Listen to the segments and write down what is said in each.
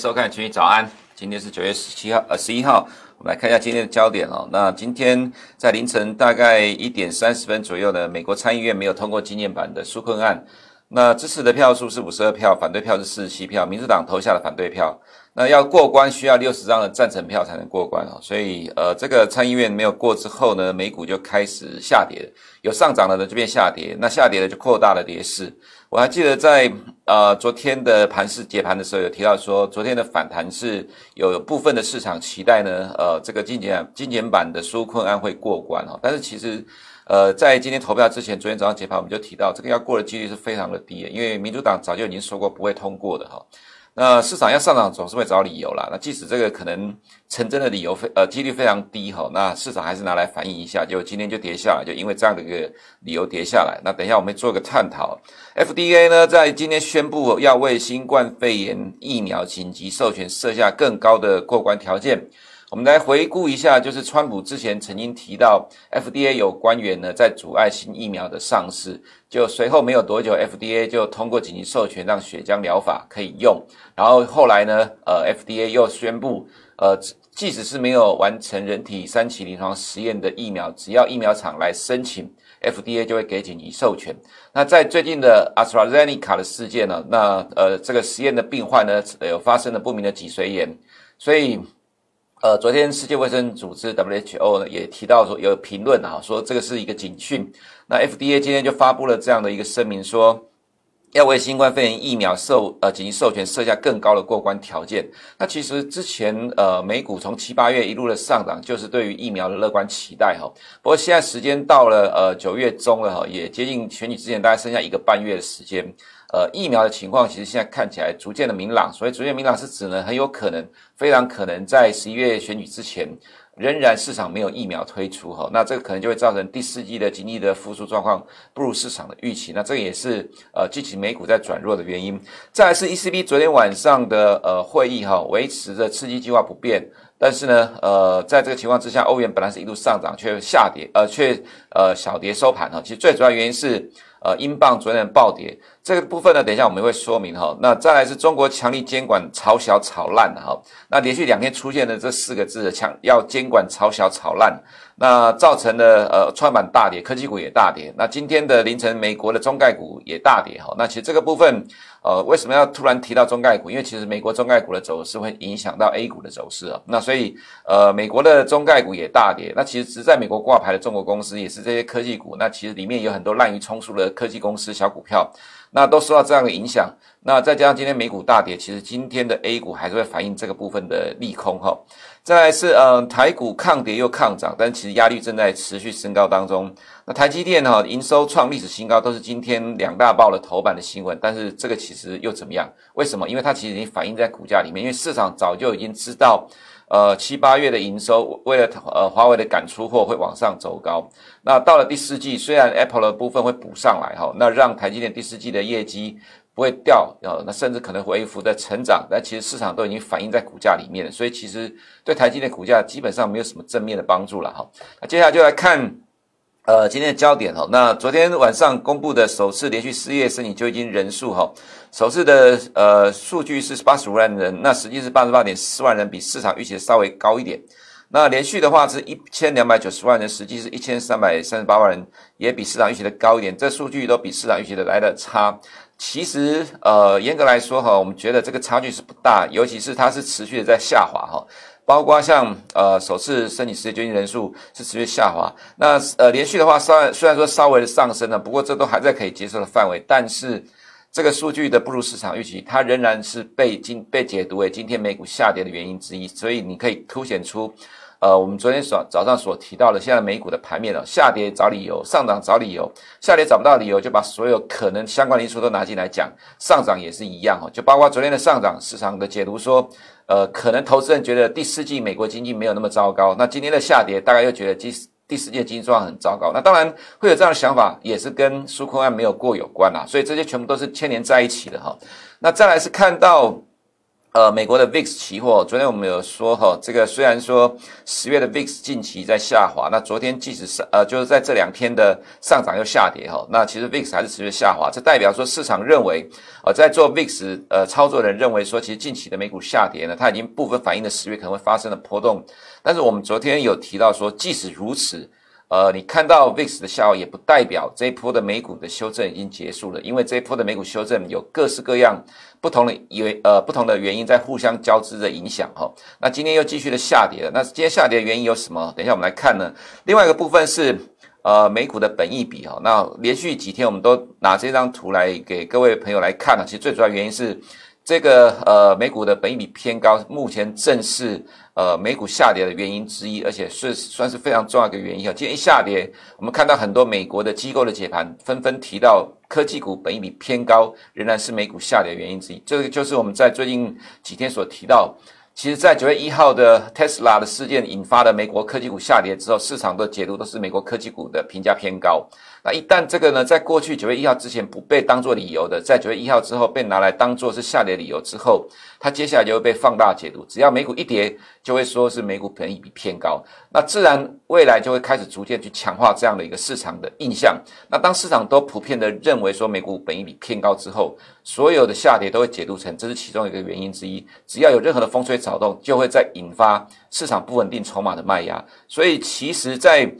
收看《群益早安》，今天是九月十七号，呃，十一号，我们来看一下今天的焦点哦。那今天在凌晨大概一点三十分左右呢，美国参议院没有通过纪念版的纾困案，那支持的票数是五十二票，反对票是四十七票，民主党投下了反对票。那要过关需要六十张的赞成票才能过关哦，所以呃，这个参议院没有过之后呢，美股就开始下跌，有上涨了的就变下跌，那下跌的就扩大了跌势。我还记得在呃昨天的盘市解盘的时候有提到说，昨天的反弹是有部分的市场期待呢，呃，这个精简精简版的纾困案会过关哈，但是其实呃在今天投票之前，昨天早上解盘我们就提到，这个要过的几率是非常的低，因为民主党早就已经说过不会通过的哈。那市场要上涨总是会找理由啦。那即使这个可能成真的理由非呃几率非常低哈，那市场还是拿来反映一下，就今天就跌下来，就因为这样的一个理由跌下来。那等一下我们做个探讨。FDA 呢在今天宣布要为新冠肺炎疫苗紧急授权设下更高的过关条件。我们来回顾一下，就是川普之前曾经提到，FDA 有官员呢在阻碍新疫苗的上市，就随后没有多久，FDA 就通过紧急授权，让血浆疗法可以用。然后后来呢，呃，FDA 又宣布，呃，即使是没有完成人体三期临床实验的疫苗，只要疫苗厂来申请，FDA 就会给紧急授权。那在最近的 AstraZeneca 的事件呢，那呃，这个实验的病患呢有发生了不明的脊髓炎，所以。呃，昨天世界卫生组织 WHO 呢也提到说有评论啊，说这个是一个警讯。那 FDA 今天就发布了这样的一个声明，说要为新冠肺炎疫苗授呃紧急授权设下更高的过关条件。那其实之前呃美股从七八月一路的上涨，就是对于疫苗的乐观期待哈。不过现在时间到了呃九月中了哈，也接近选举之前，大概剩下一个半月的时间。呃，疫苗的情况其实现在看起来逐渐的明朗，所以逐渐明朗是指呢，很有可能，非常可能在十一月选举之前，仍然市场没有疫苗推出哈，那这个可能就会造成第四季的经济的复苏状况不如市场的预期，那这个也是呃激起美股在转弱的原因。再来是 ECB 昨天晚上的呃会议哈，维持着刺激计划不变，但是呢，呃，在这个情况之下，欧元本来是一度上涨，却下跌，呃，却呃小跌收盘哈。其实最主要原因是。呃，英镑昨天暴跌，这个部分呢，等一下我们会说明哈。那再来是中国强力监管炒小炒烂哈。那连续两天出现的这四个字的强要监管炒小炒烂，那造成了呃创业板大跌，科技股也大跌。那今天的凌晨，美国的中概股也大跌哈。那其实这个部分。呃，为什么要突然提到中概股？因为其实美国中概股的走势会影响到 A 股的走势啊。那所以，呃，美国的中概股也大跌。那其实只在美国挂牌的中国公司也是这些科技股。那其实里面有很多滥竽充数的科技公司小股票，那都受到这样的影响。那再加上今天美股大跌，其实今天的 A 股还是会反映这个部分的利空哈。再来是呃台股抗跌又抗涨，但其实压力正在持续升高当中。那台积电哈营收创历史新高，都是今天两大报的头版的新闻。但是这个其实又怎么样？为什么？因为它其实已经反映在股价里面，因为市场早就已经知道，呃七八月的营收为了呃华为的赶出货会往上走高。那到了第四季，虽然 Apple 的部分会补上来哈，那让台积电第四季的业绩。不会掉，呃，那甚至可能微幅的成长，但其实市场都已经反映在股价里面了，所以其实对台积电股价基本上没有什么正面的帮助了哈。那接下来就来看，呃，今天的焦点哈。那昨天晚上公布的首次连续失业申请救济金人数哈，首次的呃数据是八十五万人，那实际是八十八点四万人，比市场预期的稍微高一点。那连续的话是一千两百九十万人，实际是一千三百三十八万人，也比市场预期的高一点。这数据都比市场预期的来的差。其实，呃，严格来说哈，我们觉得这个差距是不大，尤其是它是持续的在下滑哈。包括像呃首次申请失业救济人数是持续下滑，那呃连续的话稍虽然说稍微的上升了，不过这都还在可以接受的范围。但是这个数据的不如市场预期，它仍然是被今被解读为今天美股下跌的原因之一。所以你可以凸显出。呃，我们昨天所早上所提到的，现在美股的盘面了，下跌找理由，上涨找理由，下跌找不到理由，就把所有可能相关因素都拿进来讲，上涨也是一样哈，就包括昨天的上涨，市场的解读说，呃，可能投资人觉得第四季美国经济没有那么糟糕，那今天的下跌，大概又觉得第第四季经济状况很糟糕，那当然会有这样的想法，也是跟纾困案没有过有关啦，所以这些全部都是牵连在一起的哈。那再来是看到。呃，美国的 VIX 期货，昨天我们有说哈，这个虽然说十月的 VIX 近期在下滑，那昨天即使是呃，就是在这两天的上涨又下跌哈，那其实 VIX 还是持续下滑，这代表说市场认为，呃，在做 VIX 呃操作的人认为说，其实近期的美股下跌呢，它已经部分反映了十月可能会发生的波动，但是我们昨天有提到说，即使如此。呃，你看到 VIX 的下滑，也不代表这一波的美股的修正已经结束了，因为这一波的美股修正有各式各样不同的原呃不同的原因在互相交织的影响哈。那今天又继续的下跌了，那今天下跌的原因有什么？等一下我们来看呢。另外一个部分是呃美股的本益比哈，那连续几天我们都拿这张图来给各位朋友来看了，其实最主要原因是。这个呃，美股的本益比偏高，目前正是呃美股下跌的原因之一，而且是算是非常重要的原因啊。今天一下跌，我们看到很多美国的机构的解盘纷纷提到科技股本益比偏高，仍然是美股下跌的原因之一。这个就是我们在最近几天所提到。其实，在九月一号的 Tesla 的事件引发的美国科技股下跌之后，市场的解读都是美国科技股的评价偏高。那一旦这个呢，在过去九月一号之前不被当作理由的，在九月一号之后被拿来当作是下跌理由之后，它接下来就会被放大解读。只要美股一跌，就会说是美股本益比偏高。那自然未来就会开始逐渐去强化这样的一个市场的印象。那当市场都普遍的认为说美股本益比偏高之后，所有的下跌都会解读成这是其中一个原因之一。只要有任何的风吹草动就会再引发市场不稳定筹码的卖压，所以其实，在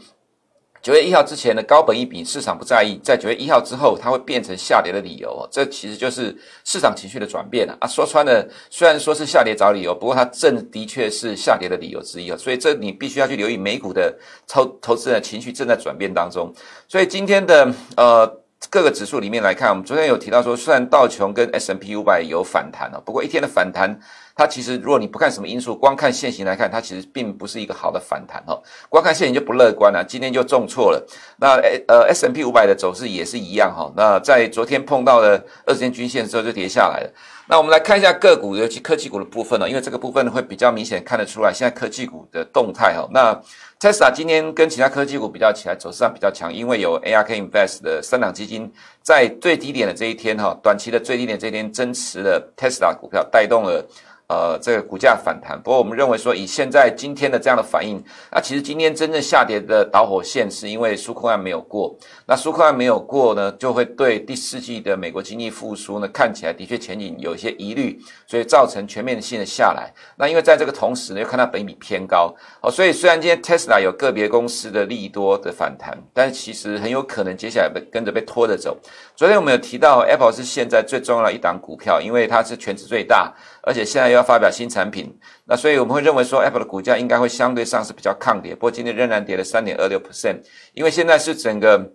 九月一号之前的高本益比市场不在意，在九月一号之后，它会变成下跌的理由。这其实就是市场情绪的转变了啊！说穿了，虽然说是下跌找理由，不过它正的确是下跌的理由之一啊。所以这你必须要去留意美股的投投资人的情绪正在转变当中。所以今天的呃。各个指数里面来看，我们昨天有提到说，虽然道琼跟 S&P 五百有反弹哦，不过一天的反弹，它其实如果你不看什么因素，光看线型来看，它其实并不是一个好的反弹哦。光看线型就不乐观了，今天就重挫了。那呃 S&P 五百的走势也是一样哈。那在昨天碰到了二十天均线之后就跌下来了。那我们来看一下个股，尤其科技股的部分呢，因为这个部分会比较明显看得出来现在科技股的动态哈。那 Tesla 今天跟其他科技股比较起来，走势上比较强，因为有 ARK Invest 的三档基金在最低点的这一天，哈，短期的最低点这一天增持了 Tesla 股票，带动了。呃，这个股价反弹，不过我们认为说，以现在今天的这样的反应，那其实今天真正下跌的导火线是因为纾困案没有过。那纾困案没有过呢，就会对第四季的美国经济复苏呢，看起来的确前景有一些疑虑，所以造成全面性的下来。那因为在这个同时呢，又看到本益比偏高，哦，所以虽然今天 Tesla 有个别公司的利多的反弹，但其实很有可能接下来被跟着被拖着走。昨天我们有提到 Apple 是现在最重要的一档股票，因为它是全值最大。而且现在又要发表新产品，那所以我们会认为说，Apple 的股价应该会相对上是比较抗跌，不过今天仍然跌了三点二六 percent，因为现在是整个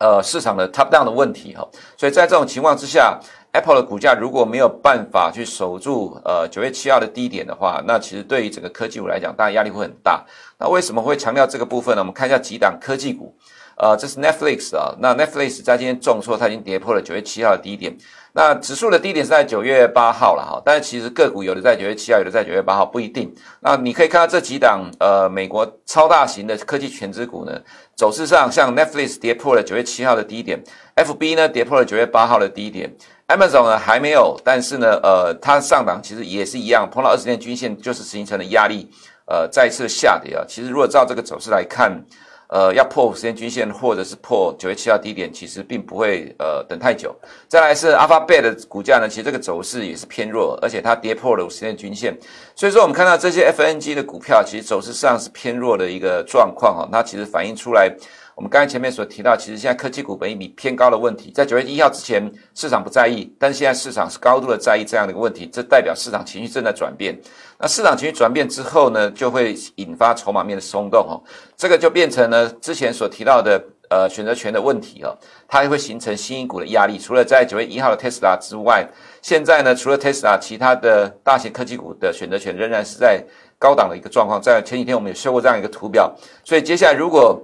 呃市场的 top down 的问题哈，所以在这种情况之下，Apple 的股价如果没有办法去守住呃九月七号的低点的话，那其实对于整个科技股来讲，当然压力会很大。那为什么会强调这个部分呢？我们看一下几档科技股，呃，这是 Netflix 啊，那 Netflix 在今天重挫，它已经跌破了九月七号的低点。那指数的低点是在九月八号了哈，但是其实个股有的在九月七号，有的在九月八号，不一定。那你可以看到这几档呃美国超大型的科技权值股呢，走势上像 Netflix 跌破了九月七号的低点，FB 呢跌破了九月八号的低点，Amazon 呢还没有，但是呢呃它上档其实也是一样，碰到二十天均线就是形成了压力，呃再次下跌啊。其实如果照这个走势来看。呃，要破五十天均线，或者是破九月七号低点，其实并不会呃等太久。再来是阿发贝的股价呢，其实这个走势也是偏弱，而且它跌破了五十天均线。所以说，我们看到这些 FNG 的股票，其实走势上是偏弱的一个状况哦。它其实反映出来。我们刚才前面所提到，其实现在科技股本益比偏高的问题，在九月一号之前市场不在意，但是现在市场是高度的在意这样的一个问题，这代表市场情绪正在转变。那市场情绪转变之后呢，就会引发筹码面的松动哦，这个就变成了之前所提到的呃选择权的问题哦，它也会形成新一股的压力。除了在九月一号的特斯拉之外，现在呢，除了特斯拉，其他的大型科技股的选择权仍然是在高档的一个状况。在前几天我们有修过这样一个图表，所以接下来如果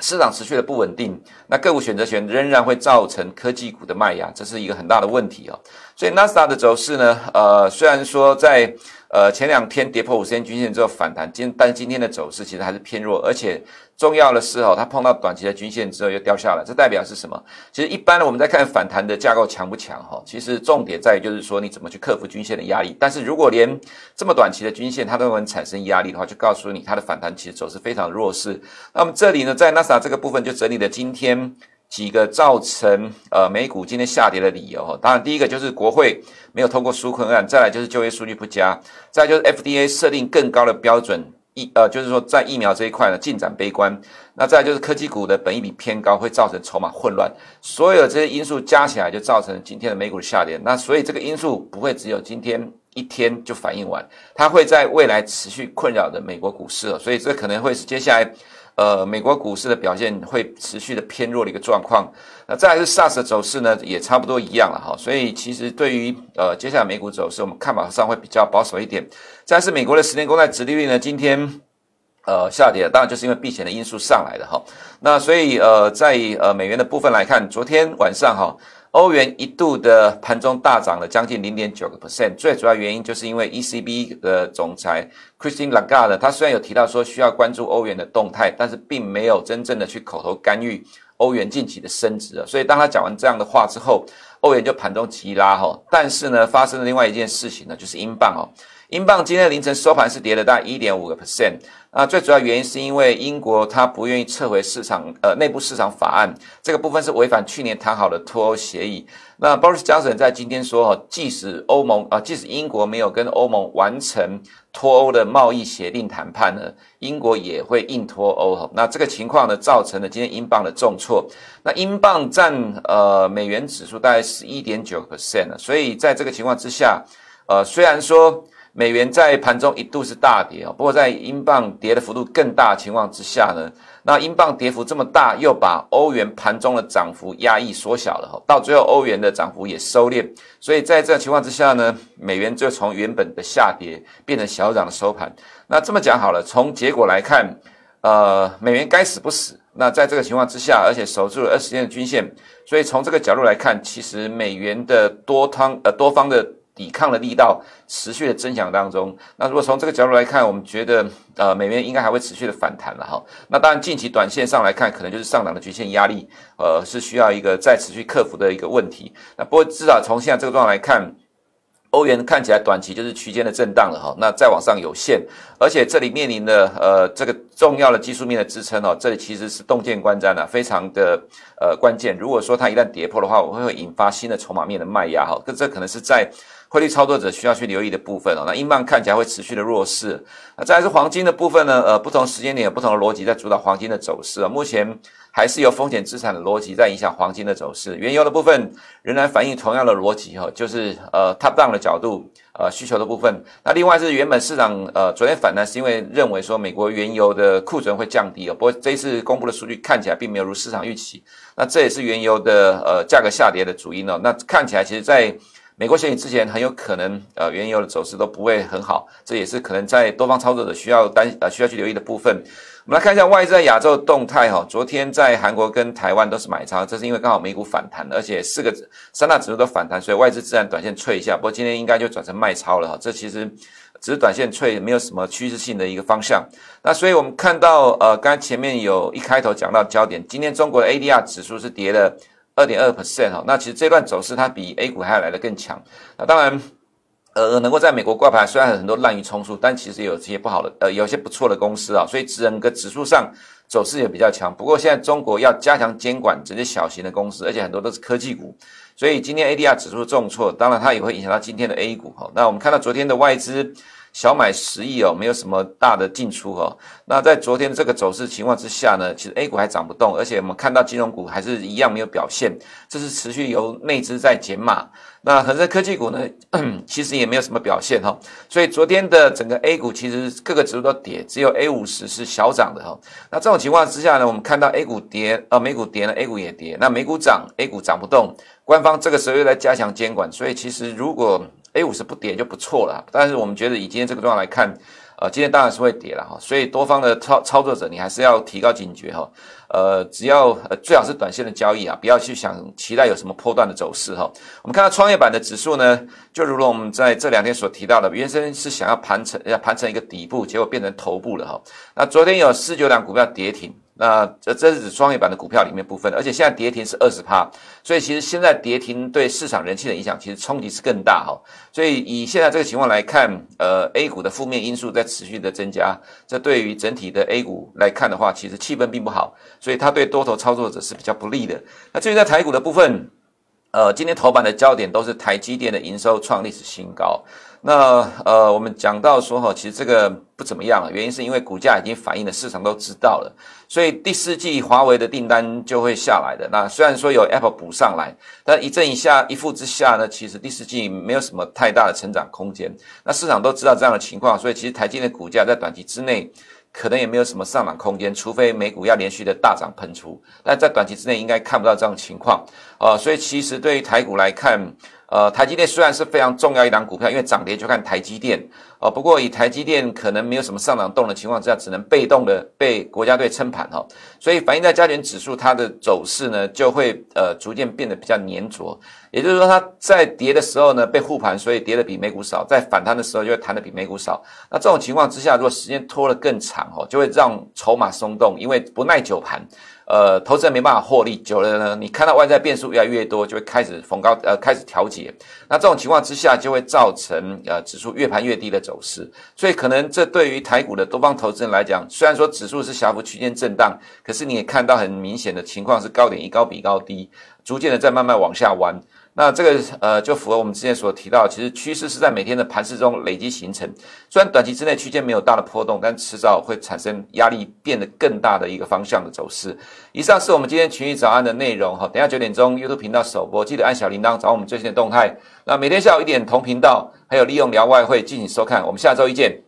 市场持续的不稳定，那个股选择权仍然会造成科技股的卖压，这是一个很大的问题哦。所以纳斯达的走势呢，呃，虽然说在呃，前两天跌破五十天均线之后反弹，今但今天的走势其实还是偏弱，而且重要的是哦，它碰到短期的均线之后又掉下来，这代表是什么？其实一般呢，我们在看反弹的架构强不强哈，其实重点在于就是说你怎么去克服均线的压力。但是如果连这么短期的均线它都能产生压力的话，就告诉你它的反弹其实走势非常弱势。那么这里呢，在纳斯达这个部分就整理了今天。几个造成呃美股今天下跌的理由，当然第一个就是国会没有通过纾困案，再来就是就业数据不佳，再就是 FDA 设定更高的标准，疫呃就是说在疫苗这一块呢进展悲观，那再就是科技股的本益比偏高，会造成筹码混乱，所有这些因素加起来就造成今天的美股下跌。那所以这个因素不会只有今天一天就反应完，它会在未来持续困扰着美国股市了，所以这可能会是接下来。呃，美国股市的表现会持续的偏弱的一个状况。那再来是 SARS 的走势呢，也差不多一样了哈。所以其实对于呃接下来美股走势，我们看法上会比较保守一点。再来是美国的十年公债殖利率呢，今天呃下跌，当然就是因为避险的因素上来的哈。那所以呃在呃美元的部分来看，昨天晚上哈。欧元一度的盘中大涨了将近零点九个 percent，最主要原因就是因为 ECB 的总裁 Christine Lagarde，他虽然有提到说需要关注欧元的动态，但是并没有真正的去口头干预欧元近期的升值。所以当他讲完这样的话之后，欧元就盘中急拉哈。但是呢，发生了另外一件事情呢，就是英镑哦。英镑今天凌晨收盘是跌了大概一点五个 percent，啊，最主要原因是因为英国它不愿意撤回市场呃内部市场法案，这个部分是违反去年谈好的脱欧协议。那 Boris Johnson 在今天说，即使欧盟啊，即使英国没有跟欧盟完成脱欧的贸易协定谈判呢，英国也会硬脱欧。那这个情况呢，造成了今天英镑的重挫。那英镑占呃美元指数大概是一点九 percent，所以在这个情况之下，呃，虽然说。美元在盘中一度是大跌啊，不过在英镑跌的幅度更大情况之下呢，那英镑跌幅这么大，又把欧元盘中的涨幅压抑缩小了哈，到最后欧元的涨幅也收敛，所以在这个情况之下呢，美元就从原本的下跌变成小涨的收盘。那这么讲好了，从结果来看，呃，美元该死不死。那在这个情况之下，而且守住了二十天的均线，所以从这个角度来看，其实美元的多方呃多方的。抵抗的力道持续的增强当中，那如果从这个角度来看，我们觉得呃美元应该还会持续的反弹了哈。那当然近期短线上来看，可能就是上涨的局限压力，呃是需要一个再持续克服的一个问题。那不过至少从现在这个状况来看，欧元看起来短期就是区间的震荡了哈。那再往上有限，而且这里面临的呃这个重要的技术面的支撑哦，这里其实是洞见观瞻的，非常的呃关键。如果说它一旦跌破的话，我会会引发新的筹码面的卖压哈。这可能是在。汇率操作者需要去留意的部分哦，那英镑看起来会持续的弱势。那再是黄金的部分呢？呃，不同时间点有不同的逻辑在主导黄金的走势啊。目前还是有风险资产的逻辑在影响黄金的走势。原油的部分仍然反映同样的逻辑哈，就是呃 top down 的角度，呃需求的部分。那另外是原本市场呃昨天反弹是因为认为说美国原油的库存会降低哦，不过这一次公布的数据看起来并没有如市场预期。那这也是原油的呃价格下跌的主因哦。那看起来其实在美国选举之前很有可能，呃，原油的走势都不会很好，这也是可能在多方操作者需要担呃需要去留意的部分。我们来看一下外资在亚洲的动态哈，昨天在韩国跟台湾都是买超，这是因为刚好美股反弹，而且四个三大指数都反弹，所以外资自然短线脆一下。不过今天应该就转成卖超了哈，这其实只是短线脆，没有什么趋势性的一个方向。那所以我们看到呃，刚才前面有一开头讲到焦点，今天中国的 ADR 指数是跌了。二点二 percent 哈，那其实这段走势它比 A 股还要来得更强。那当然，呃，能够在美国挂牌，虽然很多滥竽充数，但其实有这些不好的，呃，有些不错的公司啊，所以整个指数上走势也比较强。不过现在中国要加强监管这些小型的公司，而且很多都是科技股，所以今天 ADR 指数重挫，当然它也会影响到今天的 A 股哈。那我们看到昨天的外资。小买十亿哦，没有什么大的进出哦。那在昨天这个走势情况之下呢，其实 A 股还涨不动，而且我们看到金融股还是一样没有表现，这是持续由内资在减码。那恒生科技股呢，其实也没有什么表现哈。所以昨天的整个 A 股其实各个指数都跌，只有 A 五十是小涨的哈。那这种情况之下呢，我们看到 A 股跌，呃，美股跌了，A 股也跌。那美股涨，A 股涨不动，官方这个时候又在加强监管，所以其实如果 A 五十不跌就不错了，但是我们觉得以今天这个状况来看，呃，今天当然是会跌了哈，所以多方的操操作者你还是要提高警觉哈。呃，只要呃最好是短线的交易啊，不要去想期待有什么波段的走势哈。我们看到创业板的指数呢，就如同我们在这两天所提到的，原先是想要盘成要盘成一个底部，结果变成头部了哈。那昨天有四九档股票跌停。那这这是指创业板的股票里面部分，而且现在跌停是二十趴，所以其实现在跌停对市场人气的影响其实冲击是更大哈。所以以现在这个情况来看，呃，A 股的负面因素在持续的增加，这对于整体的 A 股来看的话，其实气氛并不好，所以它对多头操作者是比较不利的。那至于在台股的部分，呃，今天头版的焦点都是台积电的营收创历史新高。那呃，我们讲到说哈，其实这个不怎么样了，原因是因为股价已经反映了，市场都知道了，所以第四季华为的订单就会下来的。那虽然说有 Apple 补上来，但一正一下一负之下呢，其实第四季没有什么太大的成长空间。那市场都知道这样的情况，所以其实台积电的股价在短期之内可能也没有什么上涨空间，除非美股要连续的大涨喷出，那在短期之内应该看不到这样情况啊、呃。所以其实对于台股来看，呃，台积电虽然是非常重要一档股票，因为涨跌就看台积电哦。不过以台积电可能没有什么上涨动的情况之下，只能被动的被国家队撑盘哈。所以反映在加权指数，它的走势呢就会呃逐渐变得比较粘着。也就是说，它在跌的时候呢被护盘，所以跌的比美股少；在反弹的时候就会弹的比美股少。那这种情况之下，如果时间拖得更长哦，就会让筹码松动，因为不耐久盘。呃，投资人没办法获利久了呢，你看到外在变数越来越多，就会开始逢高呃开始调节。那这种情况之下，就会造成呃指数越盘越低的走势。所以可能这对于台股的多方投资人来讲，虽然说指数是小幅区间震荡，可是你也看到很明显的情况是高点一高比高低，逐渐的在慢慢往下弯。那这个呃，就符合我们之前所提到，其实趋势是在每天的盘势中累积形成。虽然短期之内区间没有大的波动，但迟早会产生压力变得更大的一个方向的走势。以上是我们今天群益早安的内容哈。等下九点钟 YouTube 频道首播，记得按小铃铛找我们最新的动态。那每天下午一点同频道，还有利用聊外汇进行收看。我们下周一见。